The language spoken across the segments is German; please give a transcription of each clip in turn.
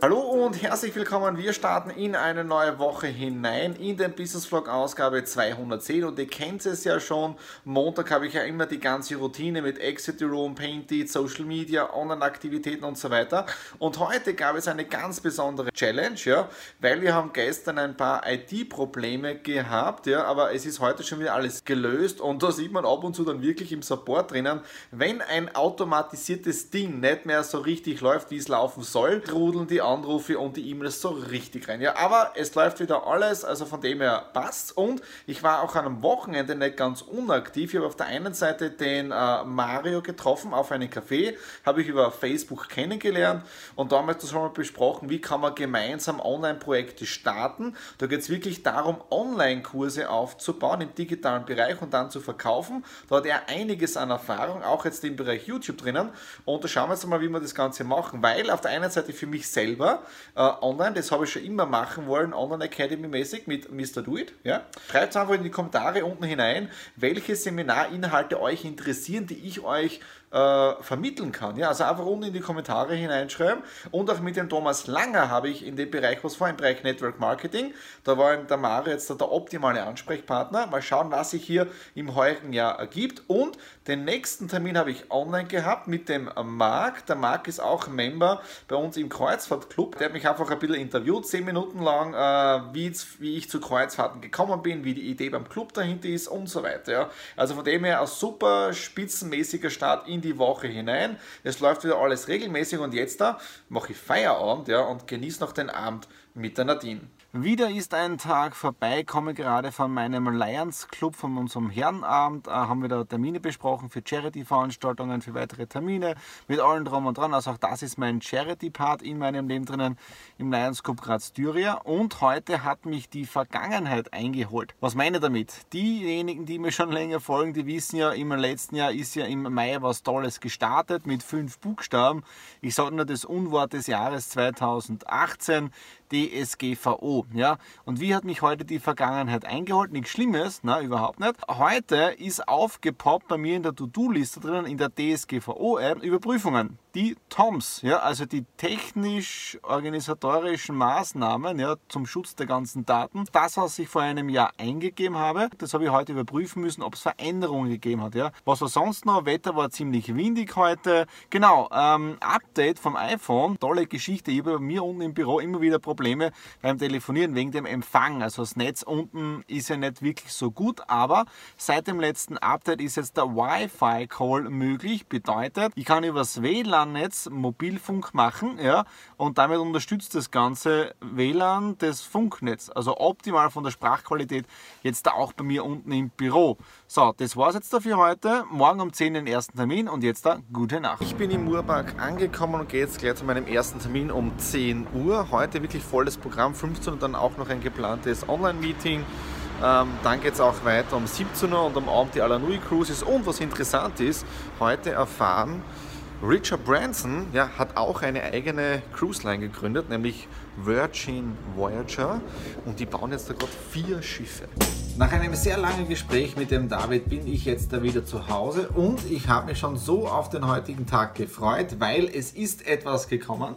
Hallo und herzlich willkommen. Wir starten in eine neue Woche hinein in den Business Vlog Ausgabe 210 und ihr kennt es ja schon. Montag habe ich ja immer die ganze Routine mit Exit Room, Painted, Social Media, Online-Aktivitäten und so weiter. Und heute gab es eine ganz besondere Challenge, ja, weil wir haben gestern ein paar IT-Probleme gehabt, ja, aber es ist heute schon wieder alles gelöst und da sieht man ab und zu dann wirklich im Support drinnen, wenn ein automatisiertes Ding nicht mehr so richtig läuft, wie es laufen soll, trudeln die Anrufe und die E-Mails so richtig rein. Ja, aber es läuft wieder alles, also von dem her passt. Und ich war auch an einem Wochenende nicht ganz unaktiv. Ich habe auf der einen Seite den äh, Mario getroffen auf einen Café, habe ich über Facebook kennengelernt und damals das schon mal besprochen, wie kann man gemeinsam Online-Projekte starten. Da geht es wirklich darum, Online-Kurse aufzubauen im digitalen Bereich und dann zu verkaufen. Da hat er einiges an Erfahrung, auch jetzt im Bereich YouTube drinnen. Und da schauen wir jetzt mal, wie wir das Ganze machen, weil auf der einen Seite für mich selber selber äh, online, das habe ich schon immer machen wollen, Online Academy mäßig mit Mr. Do It. Ja? Schreibt einfach in die Kommentare unten hinein, welche Seminarinhalte euch interessieren, die ich euch äh, vermitteln kann. Ja, also einfach unten in die Kommentare hineinschreiben. Und auch mit dem Thomas Langer habe ich in dem Bereich was vor, im Bereich Network Marketing. Da war der Mario jetzt der optimale Ansprechpartner. Mal schauen, was sich hier im heurigen Jahr ergibt. Und den nächsten Termin habe ich online gehabt mit dem Marc. Der Marc ist auch Member bei uns im Kreuzfahrtclub. Der hat mich einfach ein bisschen interviewt, zehn Minuten lang, äh, wie, wie ich zu Kreuzfahrten gekommen bin, wie die Idee beim Club dahinter ist und so weiter. Ja. Also von dem her ein super spitzenmäßiger Start in die Woche hinein. Es läuft wieder alles regelmäßig und jetzt da mache ich Feierabend ja, und genieße noch den Abend mit der Nadine. Wieder ist ein Tag vorbei, komme gerade von meinem Lions Club, von unserem Herrenabend, äh, haben wir da Termine besprochen für Charity-Veranstaltungen, für weitere Termine, mit allen drum und dran. Also auch das ist mein Charity-Part in meinem Leben drinnen im Lions Club Graz Styria. Und heute hat mich die Vergangenheit eingeholt. Was meine ich damit? Diejenigen, die mir schon länger folgen, die wissen ja, im letzten Jahr ist ja im Mai was Tolles gestartet mit fünf Buchstaben. Ich sage nur das Unwort des Jahres 2018. DSGVO. Ja? Und wie hat mich heute die Vergangenheit eingeholt? Nichts Schlimmes, na, überhaupt nicht. Heute ist aufgepoppt bei mir in der To-Do-Liste drinnen in der DSGVO-App Überprüfungen die TOMS, ja, also die technisch-organisatorischen Maßnahmen ja, zum Schutz der ganzen Daten. Das, was ich vor einem Jahr eingegeben habe, das habe ich heute überprüfen müssen, ob es Veränderungen gegeben hat. Ja. Was war sonst noch? Wetter war ziemlich windig heute. Genau, ähm, Update vom iPhone, tolle Geschichte. Ich habe bei mir unten im Büro immer wieder Probleme beim Telefonieren wegen dem Empfang. Also das Netz unten ist ja nicht wirklich so gut, aber seit dem letzten Update ist jetzt der Wi-Fi-Call möglich. Bedeutet, ich kann übers WLAN WLAN-Netz Mobilfunk machen, ja, und damit unterstützt das ganze WLAN das Funknetz. Also optimal von der Sprachqualität jetzt auch bei mir unten im Büro. So, das war's jetzt dafür heute. Morgen um 10 den ersten Termin und jetzt da gute Nacht. Ich bin im Murpark angekommen und gehe jetzt gleich zu meinem ersten Termin um 10 Uhr. Heute wirklich volles Programm, 15 und dann auch noch ein geplantes Online-Meeting. Ähm, dann geht es auch weiter um 17 Uhr und am Abend die Alanui Cruises. Und was interessant ist, heute erfahren, Richard Branson ja, hat auch eine eigene Cruise Line gegründet, nämlich Virgin Voyager. Und die bauen jetzt da gerade vier Schiffe. Nach einem sehr langen Gespräch mit dem David bin ich jetzt da wieder zu Hause und ich habe mich schon so auf den heutigen Tag gefreut, weil es ist etwas gekommen.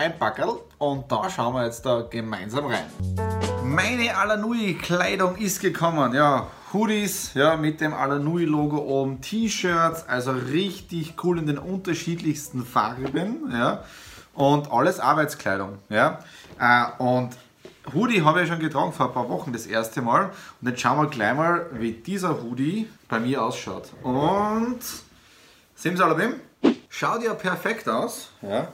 Ein Packerl und da schauen wir jetzt da gemeinsam rein. Meine Alanui Kleidung ist gekommen. Ja, Hoodies ja, mit dem Alanui-Logo oben, T-Shirts, also richtig cool in den unterschiedlichsten Farben. Ja, und alles Arbeitskleidung. Ja, äh, und Hoodie habe ich schon getragen vor ein paar Wochen das erste Mal. Und jetzt schauen wir gleich mal, wie dieser Hoodie bei mir ausschaut. Und alle Schaut ja perfekt aus. Ja.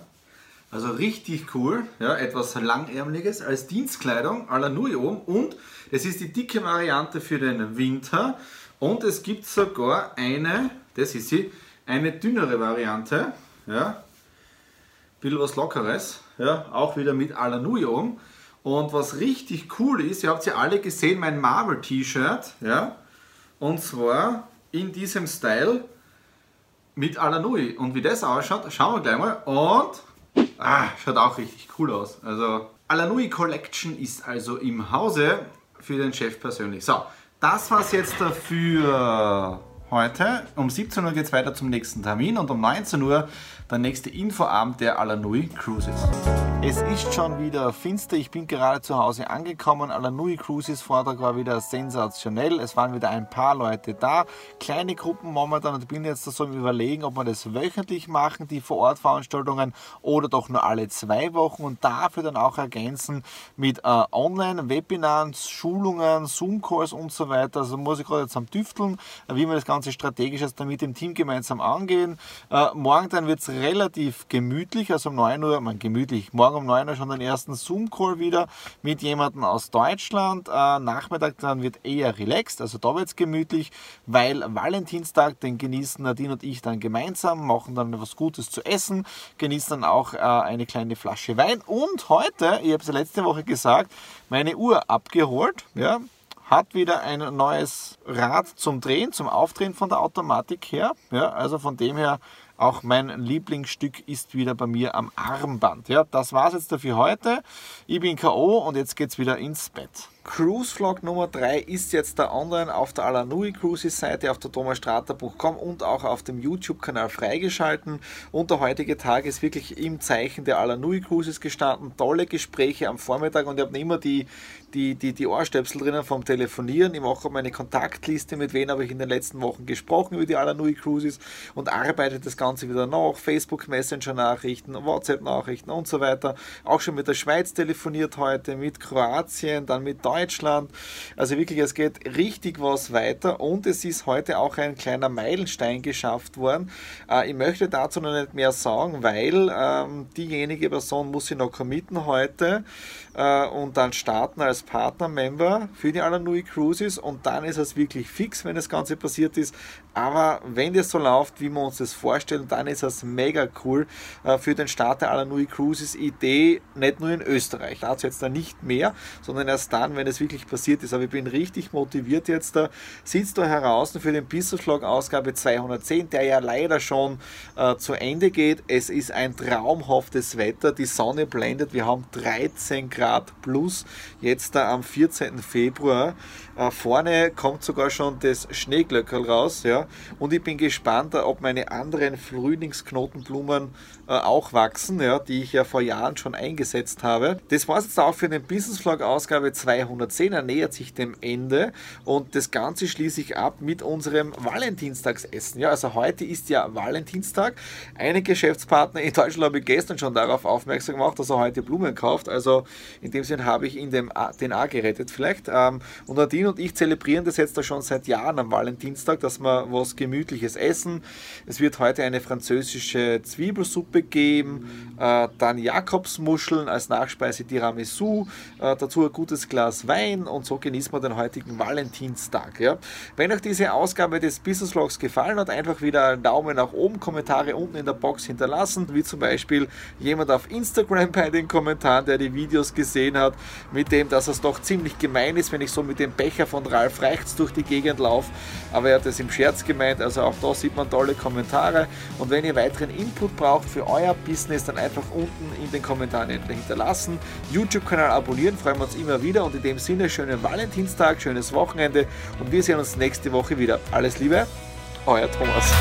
Also richtig cool. Ja, etwas langärmliches als Dienstkleidung à la Nui oben. Und es ist die dicke Variante für den Winter. Und es gibt sogar eine, das ist sie, eine dünnere Variante. Ja. Bisschen was Lockeres. Ja, auch wieder mit à la Nui oben. Und was richtig cool ist, ihr habt ja alle gesehen, mein Marvel-T-Shirt. Ja. Und zwar in diesem Style mit Alanui. Und wie das ausschaut, schauen wir gleich mal. Und ah, schaut auch richtig cool aus. Also Alanui Collection ist also im Hause für den Chef persönlich. So, das war's jetzt dafür heute. Um 17 Uhr geht es weiter zum nächsten Termin und um 19 Uhr der nächste Infoabend der Alanui Cruises. Es ist schon wieder finster. Ich bin gerade zu Hause angekommen. Alanui Cruises Vortrag war wieder sensationell. Es waren wieder ein paar Leute da. Kleine Gruppen momentan und bin jetzt so im Überlegen, ob wir das wöchentlich machen, die Vor-Ort-Veranstaltungen oder doch nur alle zwei Wochen und dafür dann auch ergänzen mit äh, Online-Webinaren, Schulungen, Zoom-Calls und so weiter. Also muss ich gerade jetzt am Tüfteln, wie wir das Ganze strategisch jetzt dann mit dem Team gemeinsam angehen. Äh, morgen dann wird es relativ gemütlich, also um 9 Uhr, man gemütlich, morgen um 9 Uhr schon den ersten Zoom-Call wieder mit jemandem aus Deutschland. Äh, Nachmittag dann wird eher relaxed, also da wird es gemütlich, weil Valentinstag, den genießen Nadine und ich dann gemeinsam, machen dann etwas Gutes zu essen, genießen dann auch äh, eine kleine Flasche Wein und heute, ich habe es letzte Woche gesagt, meine Uhr abgeholt, ja, hat wieder ein neues Rad zum Drehen, zum Aufdrehen von der Automatik her. Ja, also von dem her auch mein Lieblingsstück ist wieder bei mir am Armband. Ja, das war's jetzt dafür heute. Ich bin K.O. und jetzt geht's wieder ins Bett. Cruise Vlog Nummer 3 ist jetzt da online auf der Alanui Cruises Seite, auf der thomasstrater.com und auch auf dem YouTube-Kanal freigeschalten. Und der heutige Tag ist wirklich im Zeichen der Alanui Cruises gestanden. Tolle Gespräche am Vormittag und ich habe immer die, die, die, die Ohrstöpsel drinnen vom Telefonieren. Ich mache meine Kontaktliste, mit wem habe ich in den letzten Wochen gesprochen über die Alanui Cruises und arbeite das Ganze wieder nach. Facebook Messenger Nachrichten, WhatsApp Nachrichten und so weiter. Auch schon mit der Schweiz telefoniert heute, mit Kroatien, dann mit Deutschland Deutschland. Also wirklich, es geht richtig was weiter und es ist heute auch ein kleiner Meilenstein geschafft worden. Äh, ich möchte dazu noch nicht mehr sagen, weil ähm, diejenige Person muss sich noch committen heute äh, und dann starten als Partner-Member für die Alanui Cruises und dann ist es wirklich fix, wenn das Ganze passiert ist. Aber wenn das so läuft, wie wir uns das vorstellen, dann ist es mega cool äh, für den Start der Alanui Cruises Idee, nicht nur in Österreich. Dazu jetzt da nicht mehr, sondern erst dann, wenn es wirklich passiert ist. Aber ich bin richtig motiviert jetzt da. Sitzt da heraus für den Vlog Ausgabe 210, der ja leider schon äh, zu Ende geht. Es ist ein traumhaftes Wetter. Die Sonne blendet. Wir haben 13 Grad plus jetzt da am 14. Februar. Äh, vorne kommt sogar schon das Schneeglöckerl raus. Ja. Und ich bin gespannt, ob meine anderen Frühlingsknotenblumen äh, auch wachsen, ja, die ich ja vor Jahren schon eingesetzt habe. Das war es jetzt auch für den Business Vlog Ausgabe 210. Er nähert sich dem Ende und das Ganze schließe ich ab mit unserem Valentinstagsessen. Ja, also heute ist ja Valentinstag. Eine Geschäftspartner in Deutschland habe ich gestern schon darauf aufmerksam gemacht, dass er heute Blumen kauft. Also in dem Sinn habe ich ihn dem den A gerettet vielleicht. Ähm, und Nadine und ich zelebrieren das jetzt da schon seit Jahren am Valentinstag, dass wir was Gemütliches essen. Es wird heute eine französische Zwiebelsuppe geben, äh, dann Jakobsmuscheln als Nachspeise Tiramisu, äh, dazu ein gutes Glas Wein und so genießen wir den heutigen Valentinstag. Ja. Wenn euch diese Ausgabe des Business Vlogs gefallen hat, einfach wieder einen Daumen nach oben, Kommentare unten in der Box hinterlassen, wie zum Beispiel jemand auf Instagram bei den Kommentaren, der die Videos gesehen hat, mit dem, dass es doch ziemlich gemein ist, wenn ich so mit dem Becher von Ralf Reichts durch die Gegend laufe, aber er hat es im Scherz Scherz gemeint. Also auch da sieht man tolle Kommentare. Und wenn ihr weiteren Input braucht für euer Business, dann einfach unten in den Kommentaren hinterlassen. YouTube-Kanal abonnieren, freuen wir uns immer wieder. Und in dem Sinne, schönen Valentinstag, schönes Wochenende und wir sehen uns nächste Woche wieder. Alles Liebe, euer Thomas.